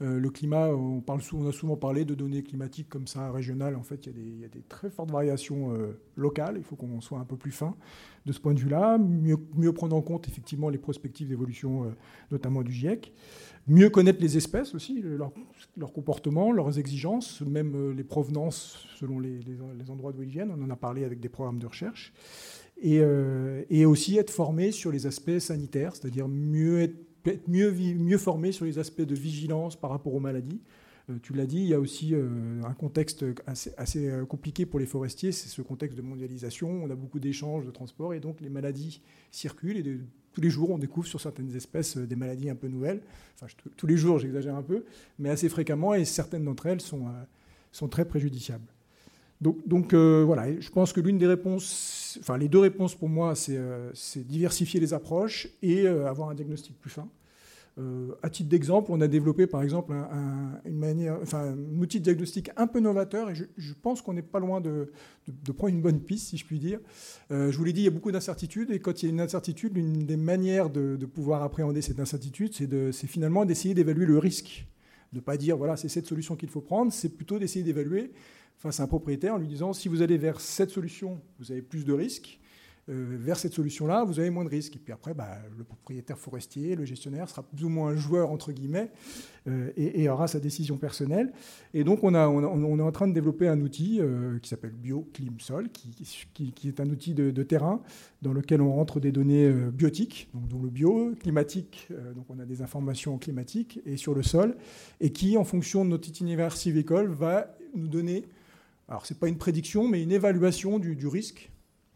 Speaker 4: Le climat, on, a souvent parlé de données climatiques comme ça, régionales. En fait, il y, a des, très fortes variations locales. Il faut qu'on soit un peu plus fin de ce point de vue-là. Mieux, prendre en compte effectivement les prospectives d'évolution, notamment du GIEC. Mieux connaître les espèces aussi, leur, leur comportement, leurs exigences, même les provenances selon les, endroits d'où ils viennent. On en a parlé avec des programmes de recherche. Euh, et, aussi être formé sur les aspects sanitaires, c'est-à-dire mieux être, mieux, mieux formé sur les aspects de vigilance par rapport aux maladies. Euh, tu l'as dit, il y a aussi euh, un contexte assez, compliqué pour les forestiers, c'est ce contexte de mondialisation. On a beaucoup d'échanges, de transports, et donc les maladies circulent. Et tous les jours, on découvre sur certaines espèces des maladies un peu nouvelles. Enfin, tous les jours, j'exagère un peu, mais assez fréquemment, et certaines d'entre elles sont très préjudiciables. Donc, euh, voilà, je pense que l'une des réponses, enfin les deux réponses pour moi, c'est euh, diversifier les approches et euh, avoir un diagnostic plus fin. à titre d'exemple, on a développé par exemple un, une manière, enfin, un outil de diagnostic un peu novateur et je, pense qu'on n'est pas loin de, prendre une bonne piste, si je puis dire. je vous l'ai dit, il y a beaucoup d'incertitudes et quand il y a une incertitude, l'une des manières de, pouvoir appréhender cette incertitude, c'est finalement d'essayer d'évaluer le risque. De ne pas dire, voilà, c'est cette solution qu'il faut prendre, c'est plutôt d'essayer d'évaluer face à un propriétaire en lui disant si vous allez vers cette solution, vous avez plus de risques. Euh, vers cette solution-là, vous avez moins de risques. Et puis après, bah, le propriétaire forestier, le gestionnaire sera plus ou moins un joueur, entre guillemets, euh, et, aura sa décision personnelle. Et donc, on, a, on, est en train de développer un outil euh, qui s'appelle BioClimSol, qui, qui, est un outil de, terrain dans lequel on rentre des données biotiques, donc dont le bio, climatique, donc on a des informations climatiques, et sur le sol, et qui, en fonction de notre itinéraire civicole, va nous donner alors, ce n'est pas une prédiction, mais une évaluation du, risque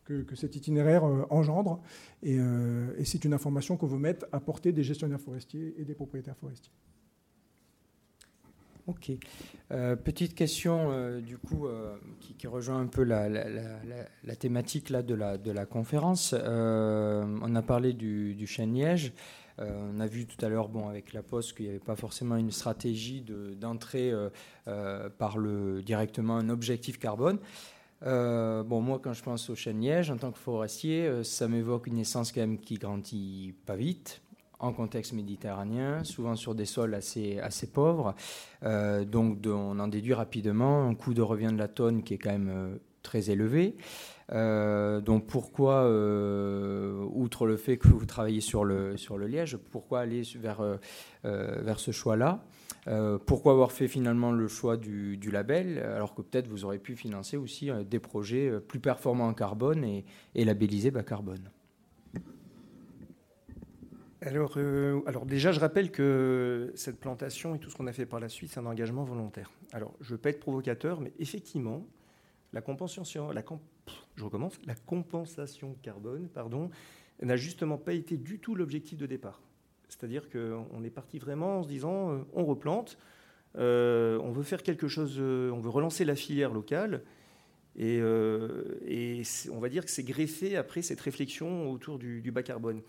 Speaker 4: que, cet itinéraire euh, engendre. Euh, et, c'est une information qu'on veut mettre à portée des gestionnaires forestiers et des propriétaires forestiers.
Speaker 1: Ok. Euh, petite question, du coup, qui, rejoint un peu la, thématique là, de, la, de la conférence. on a parlé du, du chêne liège. Euh, on a vu tout à l'heure, avec la Poste, qu'il n'y avait pas forcément une stratégie d'entrée euh, euh, par le, directement un objectif carbone. bon, moi, quand je pense au chêne liège, en tant que forestier, ça m'évoque une essence quand même qui grandit pas vite, en contexte méditerranéen, souvent sur des sols assez, assez pauvres. donc, on en déduit rapidement un coût de revient de la tonne qui est quand même très élevé. Euh, donc pourquoi, euh, outre le fait que vous travaillez sur le, sur le liège, pourquoi aller vers, euh, vers ce choix-là? Pourquoi avoir fait finalement le choix du, du label alors que peut-être vous aurez pu financer aussi des projets plus performants en carbone et, et labellisés bas carbone?
Speaker 5: Alors, alors, déjà, je rappelle que cette plantation et tout ce qu'on a fait par la suite, c'est un engagement volontaire. Alors, je ne veux pas être provocateur, mais effectivement, la compensation, la, je recommence, la compensation carbone pardon, n'a justement pas été du tout l'objectif de départ. C'est-à-dire qu'on est parti vraiment en se disant euh, on replante, euh, on veut faire quelque chose, euh, on veut relancer la filière locale. Et, on va dire que c'est greffé après cette réflexion autour du, bas carbone.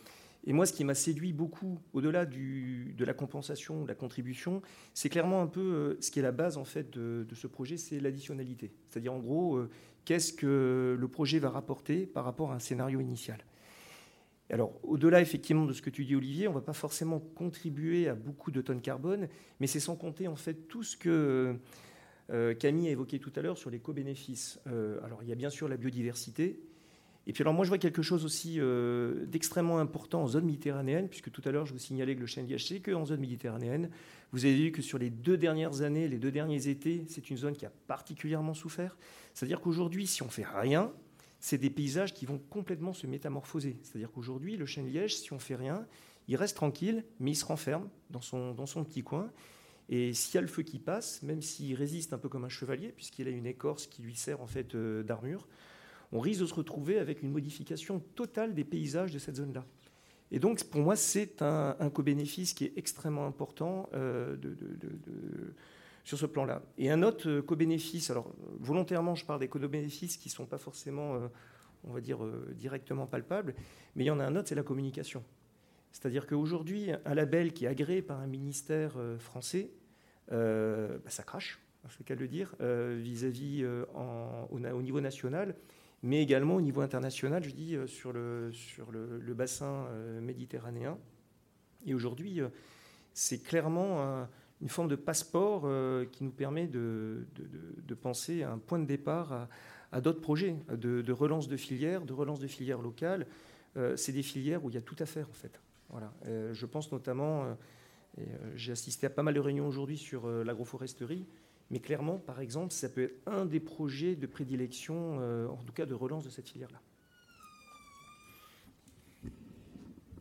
Speaker 5: Et moi, ce qui m'a séduit beaucoup, au-delà de la compensation, de la contribution, c'est clairement un peu ce qui est la base en fait de, ce projet, c'est l'additionnalité. C'est-à-dire en gros, qu'est-ce que le projet va rapporter par rapport à un scénario initial. Alors, au-delà effectivement de ce que tu dis, Olivier, on ne va pas forcément contribuer à beaucoup de tonnes carbone, mais c'est sans compter en fait tout ce que euh, Camille a évoqué tout à l'heure sur les co-bénéfices. Euh, alors, il y a bien sûr la biodiversité. Et puis, alors, moi, je vois quelque chose aussi euh, d'extrêmement important en zone méditerranéenne, puisque tout à l'heure, je vous signalais que le chêne c'est qu'en zone méditerranéenne. Vous avez vu que sur les deux dernières années, les deux derniers étés, c'est une zone qui a particulièrement souffert. C'est-à-dire qu'aujourd'hui, si on fait rien, c'est des paysages qui vont complètement se métamorphoser. C'est-à-dire qu'aujourd'hui, le chêne liège, si on fait rien, il reste tranquille, mais il se renferme dans son, dans son petit coin. Et s'il y a le feu qui passe, même s'il résiste un peu comme un chevalier, puisqu'il a une écorce qui lui sert en fait euh, d'armure, on risque de se retrouver avec une modification totale des paysages de cette zone-là. Et donc, pour moi, c'est un, co-bénéfice qui est extrêmement important euh, sur ce plan-là. Et un autre euh, co-bénéfice, alors volontairement je parle des co-bénéfices qui ne sont pas forcément, euh, on va dire, directement palpables, mais il y en a un autre, c'est la communication. C'est-à-dire qu'aujourd'hui, un label qui est agréé par un ministère français, bah, ça crache, c'est le cas de le dire, vis-à-vis au, niveau national, mais également au niveau international, je dis, sur le, sur le, bassin méditerranéen. Et aujourd'hui, c'est clairement une forme de passeport qui nous permet de, de, penser à un point de départ à, d'autres projets de, relance de filières, de relance de filières locales. c'est des filières où il y a tout à faire en fait. Voilà. je pense notamment, j'ai assisté à pas mal de réunions aujourd'hui sur l'agroforesterie. Mais clairement, par exemple, ça peut être un des projets de prédilection, euh, en tout cas de relance de cette filière-là.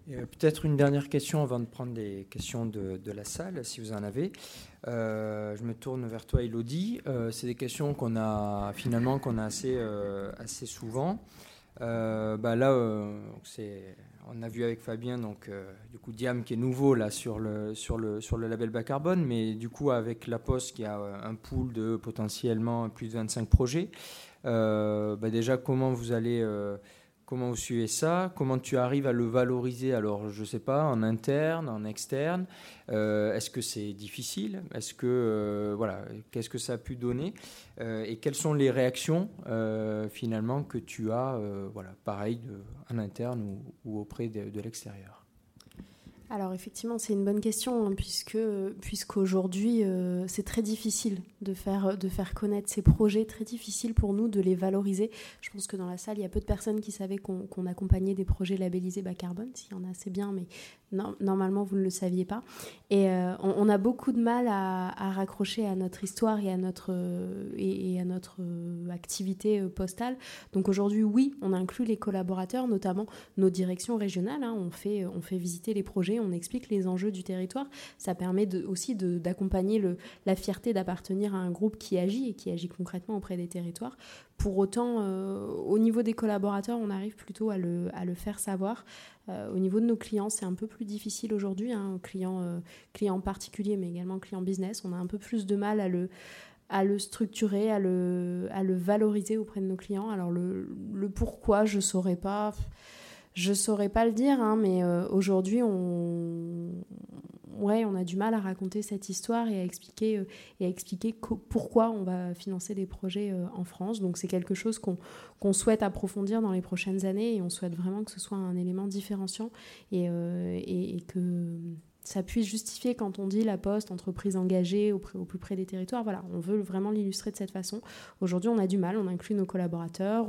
Speaker 1: Peut-être une dernière question avant de prendre des questions de, la salle, si vous en avez. Euh, je me tourne vers toi, Elodie. Euh, c'est des questions qu'on a finalement qu'on a assez, assez souvent. bah là, c'est on a vu avec Fabien, donc euh, du coup Diam qui est nouveau là sur le, sur le, sur le label bas carbone, mais du coup avec La Poste qui a euh, un pool de potentiellement plus de 25 projets. Euh, bah, déjà comment vous allez Comment vous suivez ça? Comment tu arrives à le valoriser? Alors, je ne sais pas, en interne, en externe. Euh, est-ce que c'est difficile? Est-ce que euh, voilà, qu'est-ce que ça a pu donner? Euh, Et quelles sont les réactions finalement que tu as, voilà, pareil, en interne ou, auprès de l'extérieur?
Speaker 3: Alors effectivement, c'est une bonne question, hein, puisque puisqu'aujourd'hui, euh, c'est très difficile de faire, de faire connaître ces projets, très difficile pour nous de les valoriser. Je pense que dans la salle, il y a peu de personnes qui savaient qu'on accompagnait des projets labellisés bas carbone, s'il y en a, c'est bien, mais normalement, vous ne le saviez pas. Et euh, on, a beaucoup de mal à, raccrocher à notre histoire et à notre, euh, et, à notre activité postale. Donc aujourd'hui, oui, on inclut les collaborateurs, notamment nos directions régionales. Hein. On, fait, on fait visiter les projets, on explique les enjeux du territoire. Ça permet aussi d'accompagner la fierté d'appartenir à un groupe qui agit et qui agit concrètement auprès des territoires. Pour autant, au niveau des collaborateurs, on arrive plutôt à le, faire savoir. Euh, au niveau de nos clients, c'est un peu plus difficile aujourd'hui, hein, clients, euh, clients particuliers, mais également clients business. On a un peu plus de mal à le, structurer, à le, à le valoriser auprès de nos clients. Alors le, le pourquoi, je ne saurais pas. Je saurais pas le dire, hein, mais euh, aujourd'hui, on, ouais, on a du mal à raconter cette histoire et à expliquer, euh, et à expliquer pourquoi on va financer des projets euh, en France. Donc c'est quelque chose qu'on souhaite approfondir dans les prochaines années et on souhaite vraiment que ce soit un élément différenciant et, et que ça puisse justifier quand on dit la poste, entreprise engagée au, plus près des territoires. Voilà, on veut vraiment l'illustrer de cette façon. Aujourd'hui, on a du mal, on inclut nos collaborateurs,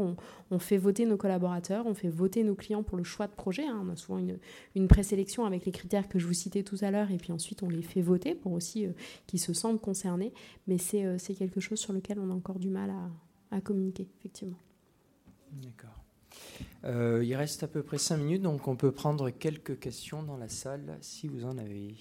Speaker 3: on, fait voter nos collaborateurs, on fait voter nos clients pour le choix de projet. Hein. On a souvent une, une présélection avec les critères que je vous citais tout à l'heure, et puis ensuite on les fait voter pour aussi euh, qu'ils se sentent concernés. Mais euh, c'est quelque chose sur lequel on a encore du mal à communiquer, effectivement.
Speaker 1: D'accord. Euh, il reste à peu près 5 minutes, donc on peut prendre quelques questions dans la salle si vous en avez.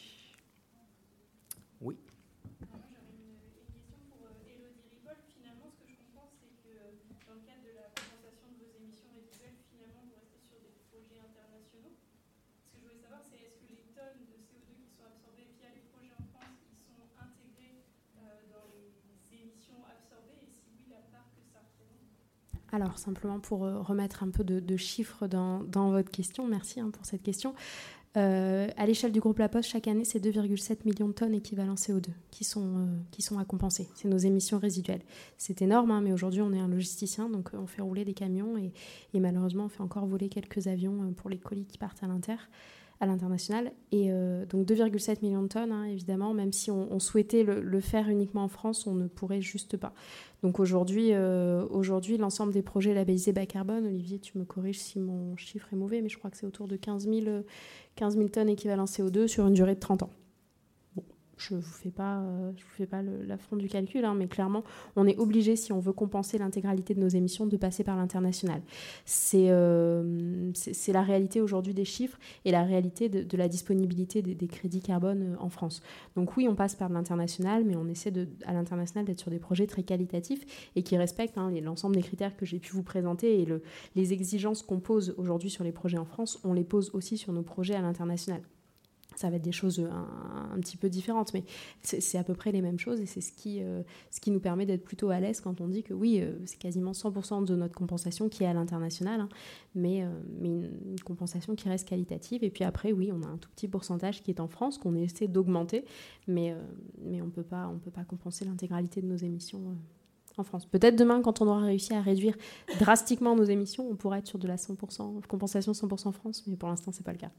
Speaker 3: Alors, simplement pour euh, remettre un peu de, chiffres dans, votre question, merci hein, pour cette question. Euh, à l'échelle du groupe La Poste, chaque année, c'est 2,7 millions de tonnes équivalent CO2 qui sont, euh, qui sont à compenser. C'est nos émissions résiduelles. C'est énorme, hein, mais aujourd'hui, on est un logisticien, donc on fait rouler des camions et, et, malheureusement, on fait encore voler quelques avions pour les colis qui partent à l'inter à l'international. Et euh, donc 2,7 millions de tonnes, hein, évidemment, même si on, souhaitait le, faire uniquement en France, on ne pourrait juste pas. Donc aujourd'hui, euh, aujourd'hui l'ensemble des projets labellisés bas carbone, Olivier, tu me corriges si mon chiffre est mauvais, mais je crois que c'est autour de 15 000, 15 000 tonnes équivalent CO2 sur une durée de 30 ans je ne vous fais pas, euh, je vous fais pas l'affront du calcul, hein, mais clairement, on est obligé, si on veut compenser l'intégralité de nos émissions, de passer par l'international. C'est euh, la réalité aujourd'hui des chiffres et la réalité de, la disponibilité des, crédits carbone euh, en France. Donc oui, on passe par l'international, mais on essaie à l'international d'être sur des projets très qualitatifs et qui respectent hein, l'ensemble des critères que j'ai pu vous présenter et le, les exigences qu'on pose aujourd'hui sur les projets en France, on les pose aussi sur nos projets à l'international ça va être des choses un, petit peu différentes, mais c'est à peu près les mêmes choses et c'est ce qui, euh, ce qui nous permet d'être plutôt à l'aise quand on dit que oui, euh, c'est quasiment 100% de notre compensation qui est à l'international, hein, mais, euh, mais une, compensation qui reste qualitative. Et puis après, oui, on a un tout petit pourcentage qui est en France, qu'on essaie d'augmenter, mais, mais on ne peut pas compenser l'intégralité de nos émissions. en France. Peut-être demain, quand on aura réussi à réduire drastiquement nos émissions, on pourra être sur de la 100% compensation 100% France, mais pour l'instant, ce n'est pas le cas.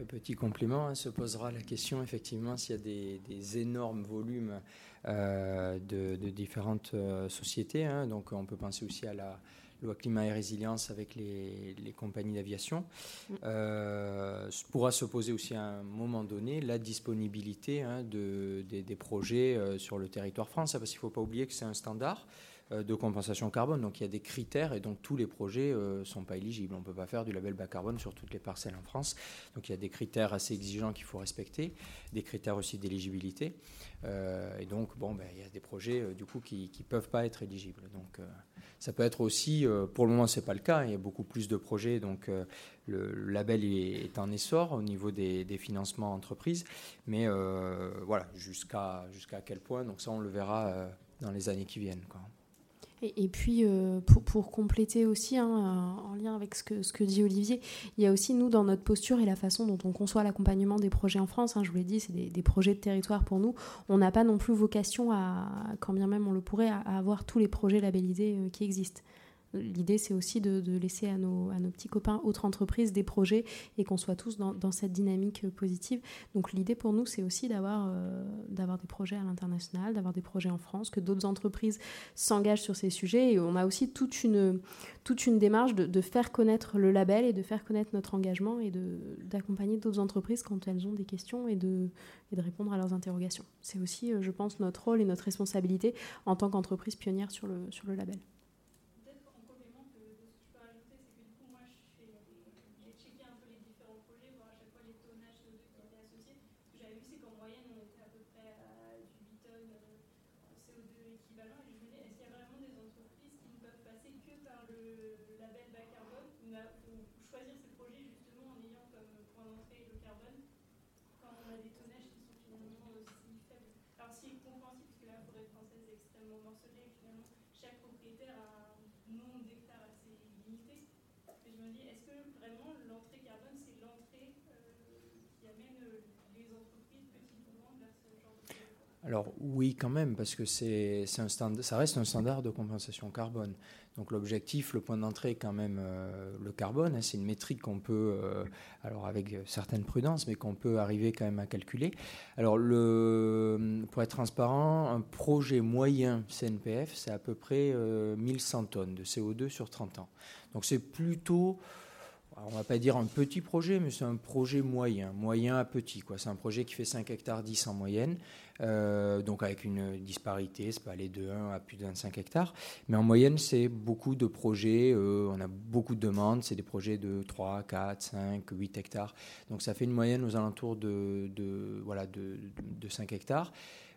Speaker 1: Après, petit complément, hein, se posera la question effectivement s'il y a des, énormes volumes de, différentes sociétés. Hein. donc on peut penser aussi à la, loi climat et résilience avec les, compagnies d'aviation, mm. euh, pourra se poser aussi à un moment donné la disponibilité hein, de, des, projets euh, sur le territoire français, parce qu'il ne faut pas oublier que c'est un standard euh, de compensation carbone. Donc il y a des critères et donc tous les projets ne sont pas éligibles. On ne peut pas faire du label bas carbone sur toutes les parcelles en France. Donc il y a des critères assez exigeants qu'il faut respecter, des critères aussi d'éligibilité. et donc bon, ben, il y a des projets du coup qui ne peuvent pas être éligibles. Donc ça peut être aussi, euh, pour le moment, ce n'est pas le cas. Il y a beaucoup plus de projets, donc euh, le, label est, en essor au niveau des, financements entreprises. Mais euh, voilà, jusqu'à quel point Donc ça, on le verra dans les années qui viennent.
Speaker 3: Et, puis, euh, pour, compléter aussi, hein, en lien avec ce que, dit Olivier, il y a aussi, nous, dans notre posture et la façon dont on conçoit l'accompagnement des projets en France, hein, je vous l'ai dit, c'est des, projets de territoire pour nous. On n'a pas non plus vocation à, quand bien même on le pourrait, à, à avoir tous les projets labellisés euh, qui existent. L'idée, c'est aussi de, laisser à nos, petits copains autres entreprises des projets et qu'on soit tous dans, cette dynamique euh, positive. Donc l'idée pour nous, c'est aussi d'avoir euh, d'avoir des projets à l'international, d'avoir des projets en France, que d'autres entreprises s'engagent sur ces sujets. Et on a aussi toute une, démarche de, faire connaître le label et de faire connaître notre engagement et d'accompagner d'autres entreprises quand elles ont des questions et de, répondre à leurs interrogations. C'est aussi, euh, je pense, notre rôle et notre responsabilité en tant qu'entreprise pionnière sur le label.
Speaker 6: c'est qu'en moyenne, on était à peu près à du 8 tonnes en CO2 équivalent. Et je me dis, est-ce qu'il y a vraiment des entreprises qui ne peuvent passer que par
Speaker 3: le label bas carbone ou choisir ces
Speaker 1: Alors oui, quand même, parce que c'est un ça reste un standard de compensation carbone. Donc l'objectif, le point d'entrée quand même euh, le carbone. Hein. c'est une métrique qu'on peut, euh, alors avec certaine prudence, mais qu'on peut arriver quand même à calculer. Alors le, pour être transparent, un projet moyen CNPF, c'est à peu près 1100 euh, tonnes de CO2 sur 30 ans. Donc c'est plutôt on va pas dire un petit projet, mais c'est un projet moyen, moyen à petit. C'est un projet qui fait 5 hectares 10 en moyenne, euh, donc avec une disparité, c'est pas aller de 1 à plus de 25 hectares. Mais en moyenne, c'est beaucoup de projets, euh, on a beaucoup de demandes, c'est des projets de 3, 4, 5, 8 hectares. Donc ça fait une moyenne aux alentours de, voilà, de, 5 hectares.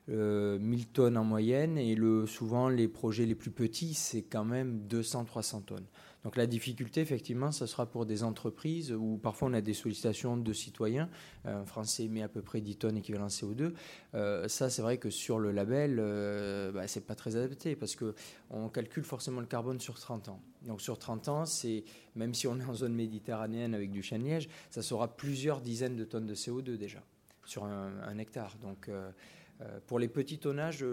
Speaker 1: 1000 euh, tonnes en moyenne et le, souvent les projets les plus petits c'est quand même 200-300 tonnes. Donc la difficulté, effectivement, ce sera pour des entreprises où parfois on a des sollicitations de citoyens. Un Français émet à peu près 10 tonnes équivalent CO2. Euh, ça, c'est vrai que sur le label, euh, bah, c'est pas très adapté parce qu'on calcule forcément le carbone sur 30 ans. Donc sur 30 ans, c'est même si on est en zone méditerranéenne avec du chêne-liège, ça sera plusieurs dizaines de tonnes de CO2 déjà sur un, hectare. Donc euh, euh, pour les petits tonnages,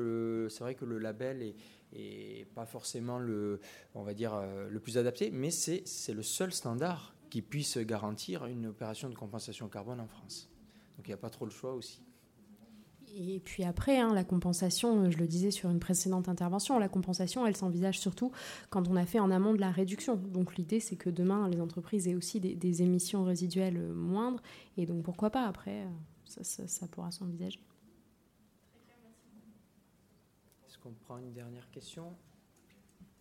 Speaker 1: c'est vrai que le label est pas forcément le, on va dire, euh, le plus adapté, mais c'est le seul standard qui puisse garantir une opération de compensation carbone en France. Donc il n'y a pas trop le choix aussi.
Speaker 3: Et puis après, hein, la compensation, je le disais sur une précédente intervention, la compensation, elle s'envisage surtout quand on a fait en amont de la réduction. Donc l'idée, c'est que demain, les entreprises aient aussi des, émissions résiduelles moindres. Et donc pourquoi pas, après, ça pourra s'envisager.
Speaker 1: On prend une dernière question?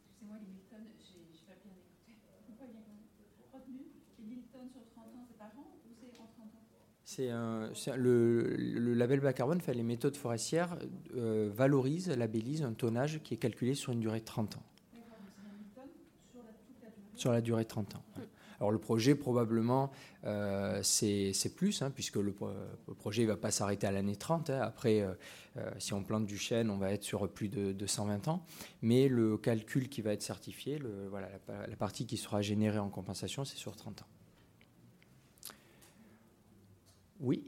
Speaker 7: Excusez-moi, les 1000 tonnes, je n'ai pas bien écouté. Retenu, les 1000 tonnes sur 30 ans, c'est par an ou c'est en 30 ans? C'est
Speaker 1: un, le, le, label bas carbone, fait les méthodes forestières, euh, valorise, labellise un tonnage qui est calculé sur une durée de 30 ans. Sur la durée de 30 ans. Alors le projet, probablement, euh, c'est plus, hein, puisque le, projet ne va pas s'arrêter à l'année 30. Hein. Après, euh, euh, si on plante du chêne, on va être sur plus de, 120 ans. Mais le calcul qui va être certifié, la, partie qui sera générée en compensation, c'est sur 30 ans. Oui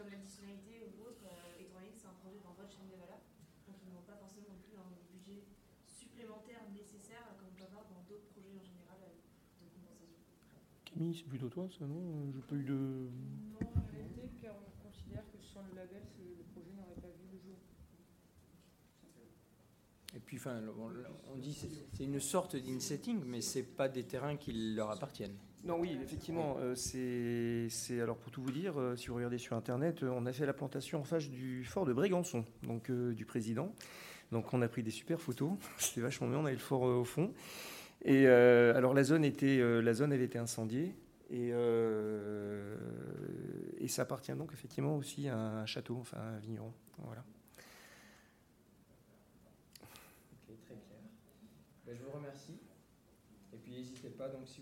Speaker 8: comme l'additionnalité ou autre, euh, étant donné que c'est un projet dans votre chaîne de valeur. Donc ils n'ont pas forcément non plus un budget supplémentaire nécessaire, comme on peut avoir dans d'autres projets en général euh, de compensation.
Speaker 5: C'est plutôt toi, ça, non? J'ai pas eu de.
Speaker 2: Non, en réalité, car on considère que sans le label, le projet n'aurait pas vu le jour.
Speaker 1: Et puis, enfin, on, on dit c'est c'est une sorte d'insetting, mais c'est pas des terrains qui leur appartiennent.
Speaker 5: Non, oui, effectivement, euh, c'est, c'est- alors pour tout vous dire, euh, si vous regardez sur internet, euh, on a fait la plantation en face du fort de Brégançon, donc euh, du président. Donc on a pris des super photos, c'était vachement bien, on avait le fort euh, au fond. Et euh, alors la zone était, euh, la zone avait été incendiée et, euh, et ça appartient donc effectivement aussi à un château, enfin à un vigneron. Voilà.
Speaker 1: Ok, très clair. Ben, je vous remercie. Et puis n'hésitez pas, donc si